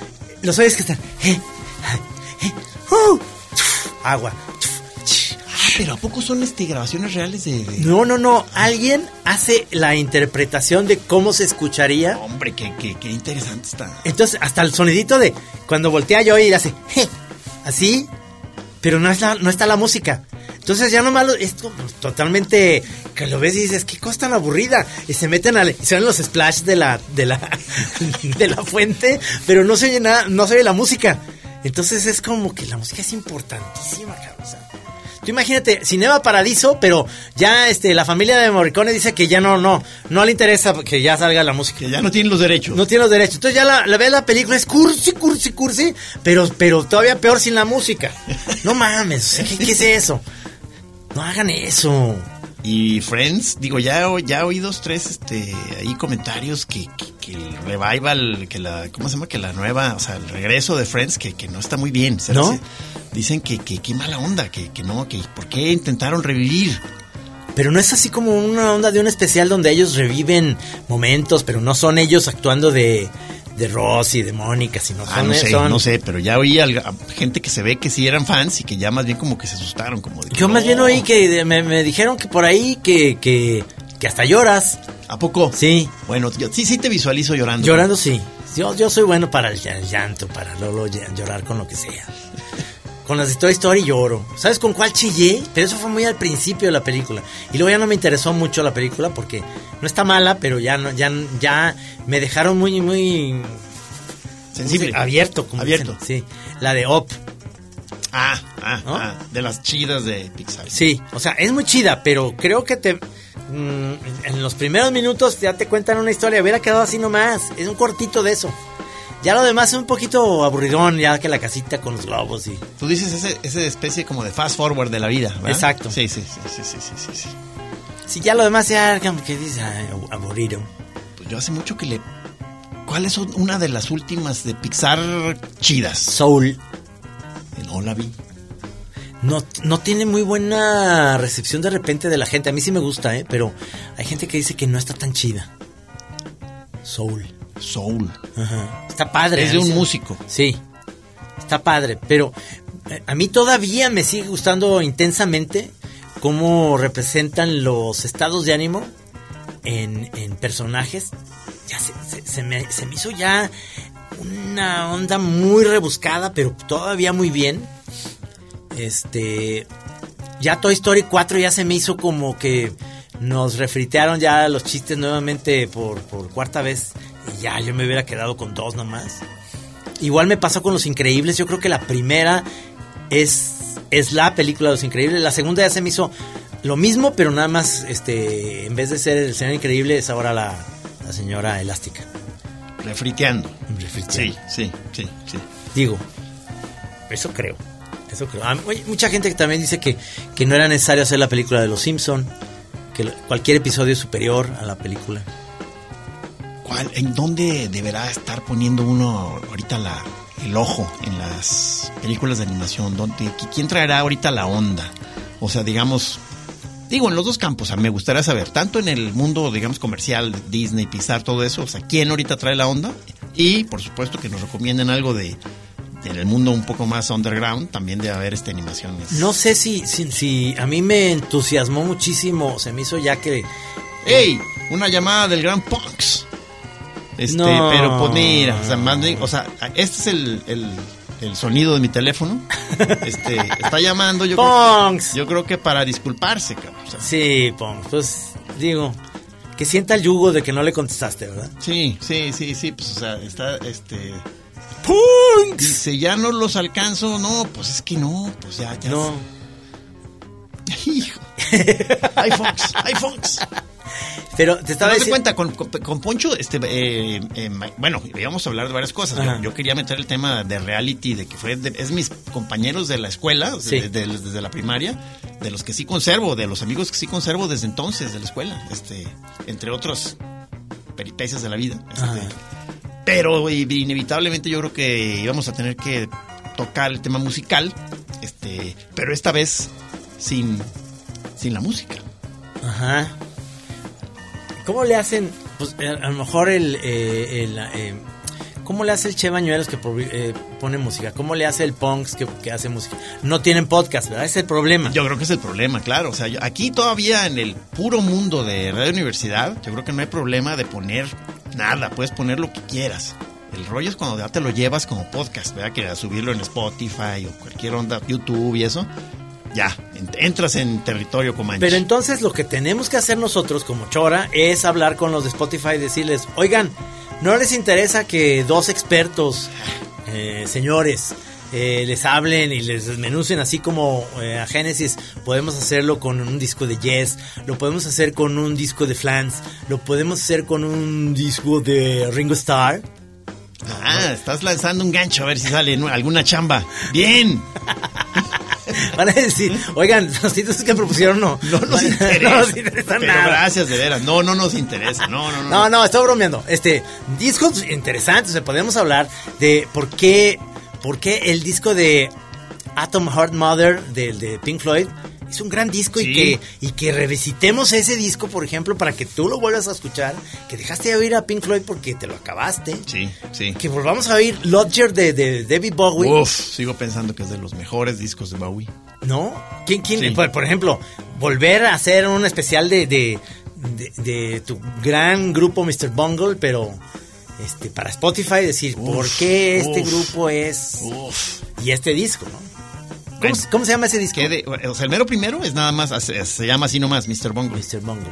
los oyes que están... eh, eh, uh, agua. Ah, pero ¿a poco son este, grabaciones reales de, de- No, no, no, alguien hace la interpretación de cómo se escucharía Hombre, qué, qué, qué interesante está. Entonces, hasta el sonidito de cuando voltea yo y hace "Je", así, pero no, es la- no está la música. Entonces ya nomás lo- es como totalmente que lo ves y dices, qué cosa tan aburrida. Y se meten al, y salen los splash de la, de la, de la fuente, pero no se oye nada, no se oye la música. Entonces es como que la música es importantísima, cabrón. o sea, Tú imagínate, Cinema Paradiso, pero ya este la familia de Morricone dice que ya no, no, no le interesa que ya salga la música. Que ya no tienen los derechos. No tiene los derechos. Entonces ya la, la ves la película, es cursi, cursi, cursi, pero, pero todavía peor sin la música. No mames, o sea, ¿qué, qué es eso? No hagan eso. Y Friends, digo, ya, ya oí dos, tres, este, ahí comentarios que, que, que el revival, que la, ¿cómo se llama? Que la nueva, o sea, el regreso de Friends, que, que no está muy bien. Sea, ¿No? dice- Dicen que, que, qué mala onda, que, que no, que por qué intentaron revivir. Pero no es así como una onda de un especial donde ellos reviven momentos, pero no son ellos actuando de, de Rosy, de Mónica, sino Ah, son, no sé, son- no sé, pero ya oí a gente que se ve que sí eran fans y que ya más bien como que se asustaron, como de que Yo más no. bien oí que de- me, me dijeron que por ahí que, que, que hasta lloras. ¿A poco? Sí, Bueno, yo sí, sí te visualizo llorando. llorando sí. Yo, yo soy bueno para el llan- llanto, para ll- llorar con lo que sea. Con las de Toy Story lloro. ¿Sabes con cuál chillé? Pero eso fue muy al principio de la película. Y luego ya no me interesó mucho la película porque no está mala, pero ya no, ya, ya me dejaron muy, muy Sensible. abierto, como Abierto. dicen. Sí, la de Op. Ah, ah, ¿No? ah, de las chidas de Pixar. Sí, o sea, es muy chida, pero creo que te mm, en los primeros minutos ya te cuentan una historia, hubiera quedado así nomás, es un cortito de eso. Ya lo demás es un poquito aburridón, ya que la casita con los globos y Tú dices ese, esa especie como de fast forward de la vida, ¿verdad? Exacto. Sí, sí, sí, sí, sí, sí, sí, si ya lo demás ya como que dices, ay, aburrido. Pues yo hace mucho que le ¿Cuál es una de las últimas de Pixar chidas? Soul. No la vi. No, no tiene muy buena recepción de repente de la gente. A mí sí me gusta, ¿eh? Pero hay gente que dice que no está tan chida. Soul. Soul. Ajá. Está padre. Es de un músico. Sí. Está padre. Pero eh, a mí todavía me sigue gustando intensamente cómo representan los estados de ánimo en, en personajes. Ya se, se, se, me, se me hizo ya una onda muy rebuscada, pero todavía muy bien. Este. Ya Toy Story 4 ya se me hizo como que nos refritearon ya los chistes nuevamente por, por cuarta vez. Y ya yo me hubiera quedado con dos nomás. Igual me pasó con Los Increíbles. Yo creo que la primera es, es la película de Los Increíbles. La segunda ya se me hizo lo mismo, pero nada más, este, en vez de ser el señor increíble, es ahora la, la señora elástica. Refriteando. Refriteando. Sí, sí, sí, sí. Digo, eso creo. Eso creo. Ah, oye, mucha gente que también dice que, que no era necesario hacer la película de Los Simpson, que cualquier episodio es superior a la película. ¿Cuál, ¿En dónde deberá estar poniendo uno ahorita la, el ojo en las películas de animación? ¿Dónde, ¿Quién traerá ahorita la onda? O sea, digamos, digo, en los dos campos, o sea, me gustaría saber, tanto en el mundo, digamos, comercial, Disney, Pixar, todo eso, o sea, ¿quién ahorita trae la onda? Y, por supuesto, que nos recomienden algo de, en el mundo un poco más underground, también de haber este animaciones. No sé si, si, si a mí me entusiasmó muchísimo, se me hizo ya que... ¡Ey! Una llamada del gran Punks. Este, No. pero pues mira, o sea, o sea, este es el, el, el sonido de mi teléfono. Este, está llamando, yo creo, que, yo creo que para disculparse, cabrón. o sea, Sí, Pong, pues digo, que sienta el yugo de que no le contestaste, ¿verdad? sí, sí, sí, sí, pues o sea, está, este, Punks. dice, ya no los alcanzo, no, pues es que no, pues ya, ya. No, Hijo. Ay, Fox, ay, Fox. Pero te estaba diciendo... cuenta, con, con- Poncho, este, eh, eh, bueno, íbamos a hablar de varias cosas. Yo, yo quería meter el tema de reality, de que fue, de- es mis compañeros de la escuela, Sí. de- de- desde la primaria, de los que sí conservo, de los amigos que sí conservo desde entonces, de la escuela, este, entre otros peripecias de la vida. este. Pero inevitablemente yo creo que íbamos a tener que tocar el tema musical, este, pero esta vez sin, sin la música. Ajá. ¿Cómo le hacen? Pues eh, a lo mejor el... eh, el, eh, ¿Cómo le hace el Che Bañuelos que eh, pone música? ¿Cómo le hace el Punks que, que hace música? No tienen podcast, ¿verdad? Es el problema. Yo creo que es el problema, claro. O sea, yo- aquí todavía en el puro mundo de Radio Universidad, yo creo que no hay problema de poner nada. Puedes poner lo que quieras. El rollo es cuando ya te lo llevas como podcast, ¿verdad? Que a subirlo en Spotify o cualquier onda, YouTube y eso. Ya, entras en territorio comanche. Pero entonces lo que tenemos que hacer nosotros como Chora es hablar con los de Spotify y decirles, oigan, ¿no les interesa que dos expertos, eh, señores, eh, les hablen y les desmenucen así como eh, a Genesis? Podemos hacerlo con un disco de Yes, lo podemos hacer con un disco de Flans, lo podemos hacer con un disco de Ringo Starr. Ah, estás lanzando un gancho a ver si sale alguna chamba. Bien. Van a decir, oigan, los títulos que propusieron no, No nos interesa. no nos interesa Pero nada. gracias, de veras. No, no nos interesa. No, no, no. No, no, estoy bromeando. Este, discos interesantes. O sea, podemos hablar de por qué, por qué el disco de Atom Heart Mother de, de Pink Floyd es un gran disco y que y que revisitemos ese disco, por ejemplo, para que tú lo vuelvas a escuchar, que dejaste de oír a Pink Floyd porque te lo acabaste. Sí, sí. Que volvamos a oír Lodger de, de David Bowie. Uf, sigo pensando que es de los mejores discos de Bowie. ¿No? ¿Quién, quién? Sí. Por, por ejemplo, volver a hacer un especial de, de, de- de tu gran grupo Mr. Bungle, pero este para Spotify decir Uf, por qué este uf. grupo es Uf. y este disco, ¿no? ¿Cómo, Bueno. se- cómo se llama ese disco? De- o sea, el mero primero es nada más, se, llama así nomás, Mr. Bongo. Mr. Bungle.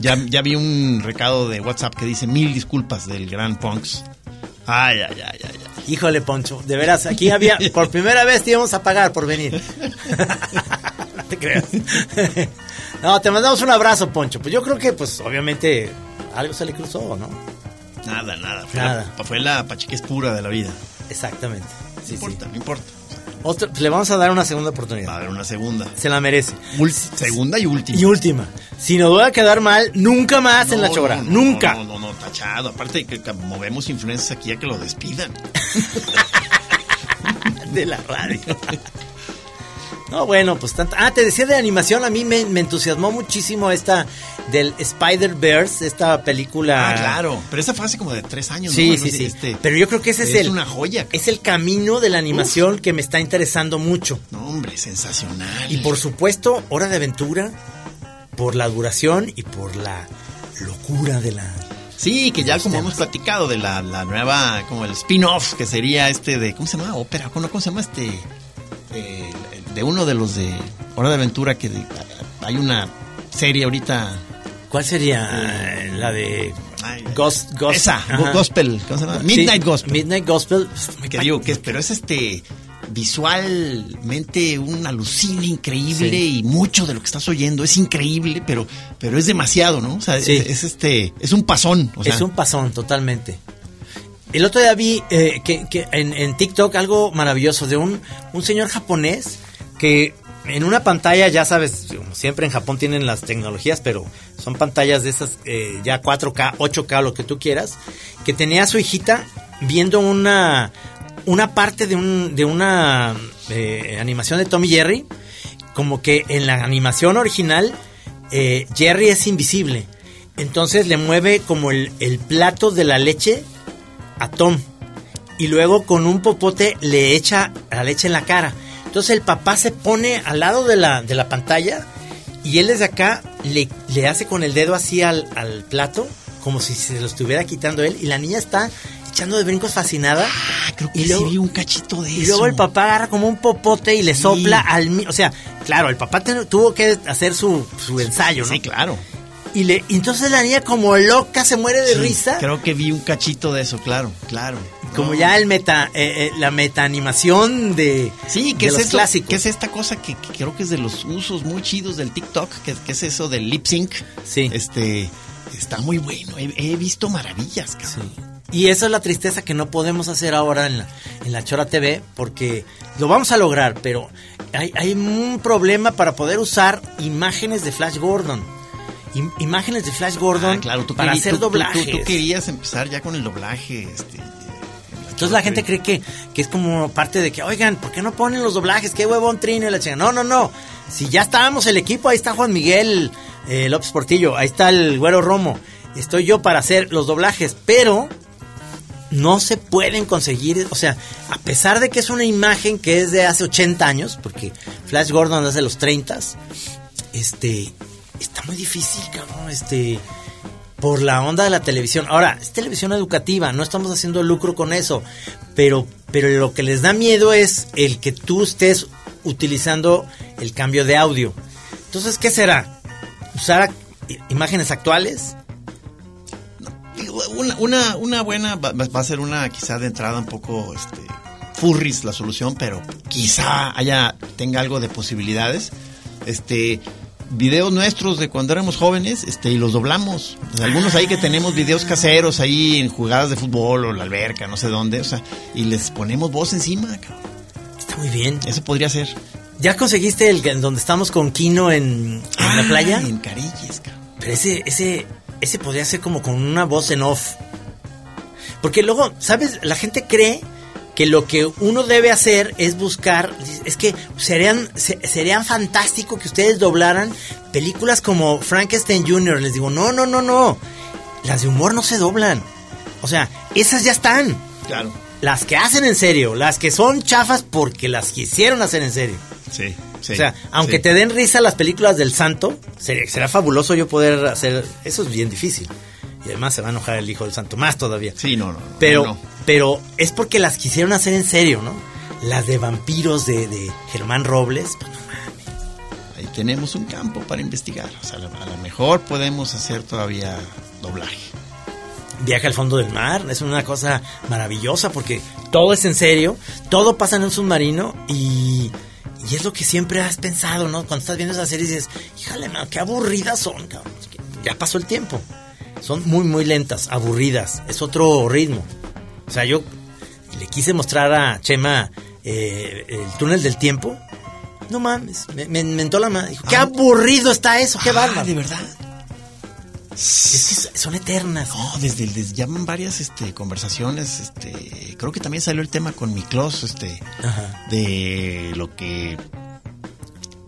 Ya, ya vi un recado de WhatsApp que dice mil disculpas del gran Punks. Ay, ay, ay, ay, ay. Híjole, Poncho, de veras, aquí había, por primera vez te íbamos a pagar por venir. no te creas. no, te mandamos un abrazo, Poncho. Pues yo creo que, pues, obviamente, algo se le cruzó, ¿no? Nada, nada. Fue, Nada. La, fue la pachiquez pura de la vida. Exactamente. No importa, sí. no importa. Otro, le vamos a dar una segunda Va a oportunidad. haber una segunda. Se la merece. Ul- segunda y última. Y última. Si nos voy a quedar mal, nunca más en la chora. no, no, nunca. No, no, no, tachado. Aparte que movemos influencers aquí a que lo despidan. de la radio. No, bueno, pues tanto. Ah, te decía de animación, a mí me, me entusiasmó muchísimo esta del Spider-Verse, esta película. Ah, claro. Pero esa fue hace como de tres años. ¿no? Sí, Algo sí, sí. este, Pero yo creo que ese es, es el. una joya, cabrón. Es el camino de la animación que me está interesando mucho. No, hombre, sensacional. Y por supuesto, Hora de Aventura, por la duración y por la locura de la. Sí, que ya como temas. hemos platicado de la, la nueva, como el spin-off, que sería este de, ¿cómo se llama? Ópera, ¿cómo, cómo se llama este? Eh, de uno de los de Hora de Aventura, que de- hay una serie ahorita. ¿Cuál sería eh, la de Ghost, Ghost esa, Ajá. Gospel, ¿cómo se llama? Sí, Midnight Gospel. Midnight Gospel. que digo que es, pero es este visualmente un alucine increíble Sí. y mucho de lo que estás oyendo es increíble, pero pero es demasiado, ¿no? O sea, Sí. es, es este es un pasón, o sea, es un pasón, totalmente. El otro día vi eh, que, que en, en TikTok algo maravilloso de un, un señor japonés en una pantalla, ya sabes, siempre en Japón tienen las tecnologías, pero son pantallas de esas eh, ya 4K, 8K, lo que tú quieras, que tenía a su hijita viendo una, una parte de, un, de una eh, animación de Tommy Jerry, como que en la animación original eh, Jerry es invisible. Entonces le mueve como el plato de la leche a Tom. Y luego con un popote le echa la leche en la cara. Entonces el papá se pone al lado de la, de la pantalla y él desde acá le, le hace con el dedo así al, al plato, como si se lo estuviera quitando él. Y la niña está echando de brincos fascinada. Ah, creo que y luego- sí vi un cachito de Y eso. luego el papá agarra como un popote y le Sí. sopla al... O sea, claro, el papá ten- tuvo que hacer su, su ensayo, ¿no? Sí, claro. Y, le, y entonces la niña como loca se muere de Sí, risa. Creo que vi un cachito de eso, claro, claro. Como ya el meta, eh, eh, la metaanimación de, Sí, que de es los esto- clásicos. que es esta cosa que, que creo que es de los usos muy chidos del TikTok, que, que es eso del lip sync. Sí. Este está muy bueno. He, he visto maravillas, cabrón. Sí. Y esa es la tristeza que no podemos hacer ahora en la, en la Chora TV, porque lo vamos a lograr, pero hay, hay un problema para poder usar imágenes de Flash Gordon. Im- imágenes de Flash Gordon Ah, claro, tú para querí- hacer tú- doblajes. Tú, tú querías empezar ya con el doblaje. Este, Entonces la gente cree que, que es como parte de que, oigan, ¿por qué no ponen los doblajes? ¿Qué huevón trino y la? No, no, no. Si ya estábamos el equipo, ahí está Juan Miguel eh, López Portillo, ahí está el Güero Romo. Estoy yo para hacer los doblajes, pero no se pueden conseguir, o sea, a pesar de que es una imagen que es de hace 80 años, porque Flash Gordon es de los 30, este, está muy difícil, cabrón, este, por la onda de la televisión. Ahora, es televisión educativa, no estamos haciendo lucro con eso, pero, pero lo que les da miedo es el que tú estés utilizando el cambio de audio. Entonces, ¿qué será? ¿Usar imágenes actuales? Una, una, una buena va, a ser una quizá de entrada un poco este, la solución, pero quizá haya tenga algo de posibilidades. Este videos nuestros de cuando éramos jóvenes, este y los doblamos. Algunos ahí que tenemos videos caseros ahí en jugadas de fútbol o la alberca, no sé dónde, o sea, y les ponemos voz encima, cabrón. Está muy bien. Eso podría ser. ¿Ya conseguiste el donde estamos con Kino en, en la playa? Ah, En Carilles, cabrón. Pero ese, ese, ese podría ser como con una voz en off. Porque luego, ¿sabes? La gente cree que lo que uno debe hacer es buscar, es que serían, se- serían fantástico que ustedes doblaran películas como Frankenstein Jr. Les digo, no, no, no, no. Las de humor no se doblan. O sea, esas ya están. Claro. Las que hacen en serio, las que son chafas porque las quisieron hacer en serio. Sí, sí. o sea, aunque sí. te den risa las películas del santo, sería, será fabuloso yo poder hacer... Eso es bien difícil. Y además se va a enojar el hijo del santo, más todavía. Sí, no, no. Pero, no. pero es porque las quisieron hacer en serio, ¿no? Las de vampiros de, de Germán Robles, pues no mames. Ahí tenemos un campo para investigar. O sea, a lo, mejor podemos hacer todavía doblaje. Viaje al fondo del mar, es una cosa maravillosa porque todo es en serio, todo pasa en un submarino y, y es lo que siempre has pensado, ¿no? Cuando estás viendo esa serie dices, híjale, man, qué aburridas son, cabrón. Ya pasó el tiempo. Son muy, muy lentas, aburridas, es otro ritmo. O sea, yo le quise mostrar a Chema eh, el túnel del tiempo. No mames, me, me mentó la madre. Dijo, qué aburrido está eso, qué Ah, bárbaro. de verdad. Es que son eternas. No, desde, desde ya van varias este, conversaciones, este, creo que también salió el tema con Miklos, este, Ajá. de lo que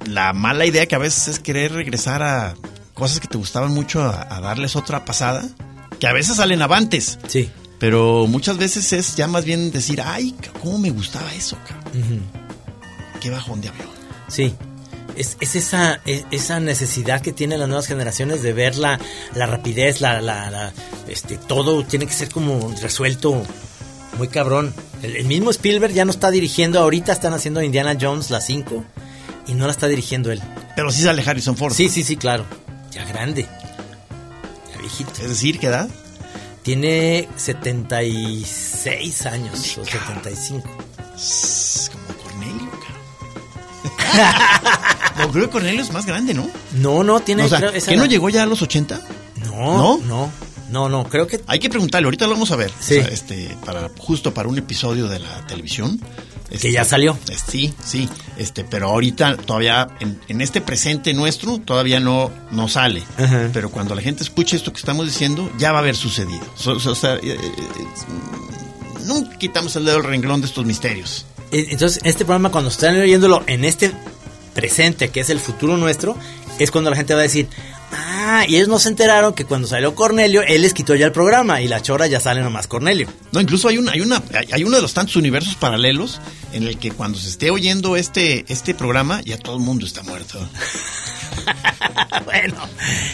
la mala idea que a veces es querer regresar a cosas que te gustaban mucho a, a darles otra pasada, que a veces salen avantes, Sí. pero muchas veces es ya más bien decir, ay, cómo me gustaba eso, cabrón. Ujú. qué bajón de avión. Sí. Es, es esa, es- esa necesidad que tienen las nuevas generaciones de ver la, la rapidez, la, la, la- este, todo tiene que ser como resuelto muy cabrón. El, el mismo Spielberg ya no está dirigiendo, ahorita están haciendo Indiana Jones la 5 y no la está dirigiendo él. Pero sí sale Harrison Ford. Sí, sí, sí, claro. Ya grande. Ya viejito. Es decir, ¿qué edad? Tiene 76 años o 75. Es como Cornelio, cabrón. no, creo que Cornelio es más grande, ¿no? No, no, tiene... o sea, creo, esa ¿que no llegó ya a los 80? No, ¿No? no, no, no, creo que... Hay que preguntarle, ahorita lo vamos a ver. Sí. O sea, este, para, justo para un episodio de la televisión. Este, ya salió. Sí, sí. Este, pero ahorita todavía, en, en este presente nuestro, todavía no, no sale. Ajá. Pero cuando la gente escuche esto que estamos diciendo, ya va a haber sucedido. So- o sea, eh, eh, nunca quitamos el dedo del renglón de estos misterios. Eh, Entonces, este programa, cuando están oyéndolo en este presente, que es el futuro nuestro, es cuando la gente va a decir, ah, y ellos no se enteraron que cuando salió Cornelio, él les quitó ya el programa y la chora ya sale nomás Cornelio. No, incluso hay una, hay una, hay- hay uno de los tantos universos paralelos en el que cuando se esté oyendo este, este programa, ya todo el mundo está muerto. bueno,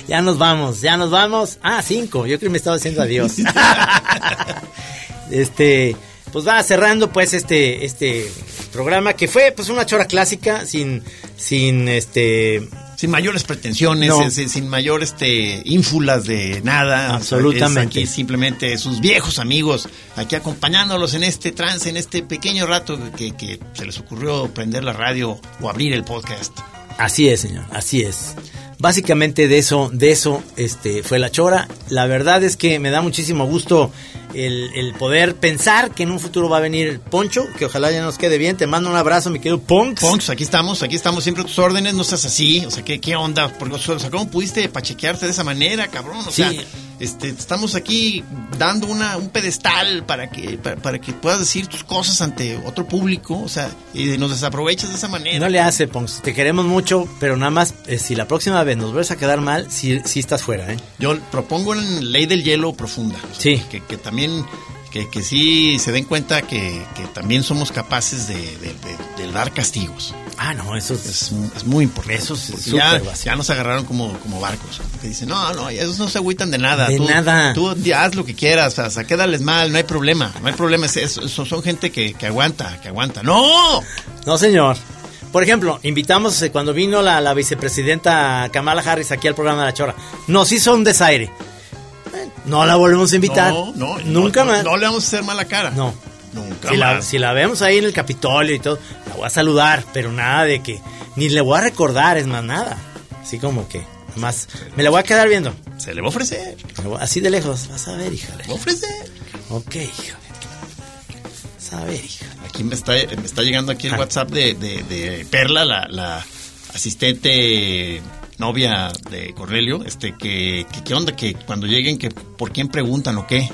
ya nos vamos, ya nos vamos. Ah, cinco, yo creo que me estaba diciendo adiós. este, pues va cerrando pues este, este programa que fue pues una chora clásica sin, sin este, Sin mayores pretensiones, No. sin, sin mayor este, ínfulas de nada. Absolutamente. Es aquí simplemente sus viejos amigos, aquí acompañándolos en este trance, en este pequeño rato que, que se les ocurrió prender la radio o abrir el podcast. Así es, señor, así es. Básicamente de eso, de eso este, fue la chora. La verdad es que me da muchísimo gusto el, el poder pensar que en un futuro va a venir Poncho, que ojalá ya nos quede bien. Te mando un abrazo, mi querido Ponks. Ponks, aquí estamos, aquí estamos siempre a tus órdenes, no seas así, o sea, ¿qué, qué onda? Porque, o sea, ¿cómo pudiste pachequearte de esa manera, cabrón? O Sí. Este, estamos aquí dando una, un pedestal para que, para, para que puedas decir tus cosas ante otro público, o sea, y nos desaprovechas de esa manera. No le hace, Ponks. Te queremos mucho, pero nada más, eh, si la próxima vez nos vuelves a quedar mal, si estás fuera, ¿eh? Yo propongo en ley del hielo profunda. o sea, Sí. Que, que también, que, que sí se den cuenta que, que también somos capaces de, de- de- de dar castigos. Ah, no, eso es... Es, es muy importante. Eso es ya, ya nos agarraron como, como barcos. Que dicen, no, no, esos no se agüitan de nada. De tú, nada. Tú haz lo que quieras, o sea, quédales mal, no hay problema. No hay problema, es, es- son, son gente que, que aguanta, que aguanta. ¡No! No, señor. Por ejemplo, invitamos eh, cuando vino la, la vicepresidenta Kamala Harris aquí al programa de La Chora. Nos hizo un desaire. No la volvemos a invitar. No, no, Nunca no, más. No, le vamos a hacer mala cara. No. Nunca Si la, más. si la vemos ahí en el Capitolio y todo, la voy a saludar, pero nada de que. Ni le voy a recordar, es más nada. Así como que. Más. Me la voy a quedar viendo. Se le va a ofrecer. Voy- Así de lejos. Vas a ver, híjole. Le va a ofrecer. Ok, híjole. Vas a ver, híjole. Aquí me está, me está llegando aquí el Ah. WhatsApp de, de- de Perla, la, la asistente novia de Cornelio, este, que, que qué onda, que cuando lleguen, que por quién preguntan o qué.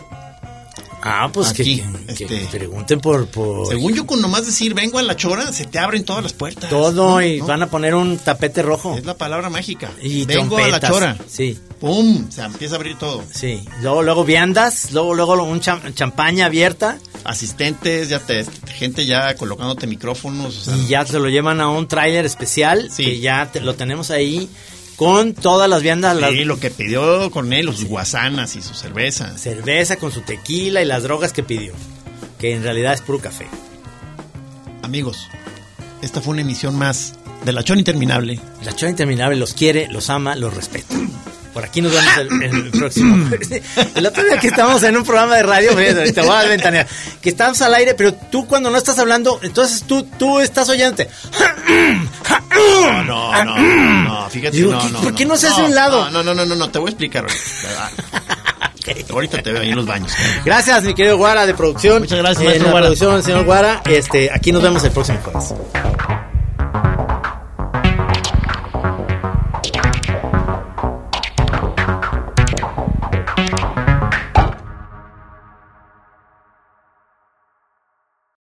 Ah, pues que- Aquí, que, que este. pregunten por. por Según yo, con nomás decir vengo a la chora, se te abren todas las puertas. todo ¿no? y ¿no? van a poner un tapete rojo. Es la palabra mágica. Y vengo a la trompetas. chora. Sí, ¡Pum! Se empieza a abrir todo. sí. Luego, luego viandas, luego, luego un cham- champaña abierta Asistentes, ya te, gente ya colocándote micrófonos. O sea, y ya se lo llevan a un tráiler especial Sí. que ya te- lo tenemos ahí con todas las viandas, sí, las lo que pidió Cornelio, sus guasanas y su cerveza. cerveza con su tequila y las drogas que pidió, que en realidad es puro café. Amigos, esta fue una emisión más de La Chora Interminable. La Chora Interminable los quiere, los ama, los respeta. Por aquí nos vemos el, el próximo. El otro día que estábamos en un programa de radio, fíjate, te voy a ventanear, que estábamos al aire, pero tú cuando no estás hablando, entonces tú, tú estás oyéndote. No, no, no, no, fíjate, Digo, no, ¿qué- no, por qué no se hace a un lado? No, no, no, no, no, te voy a explicar. ahorita. Ahorita te veo ahí en los baños. Gracias, mi querido Guara de producción. Muchas gracias, En maestro la Guara. producción, señor Guara. Este, aquí nos vemos el próximo jueves.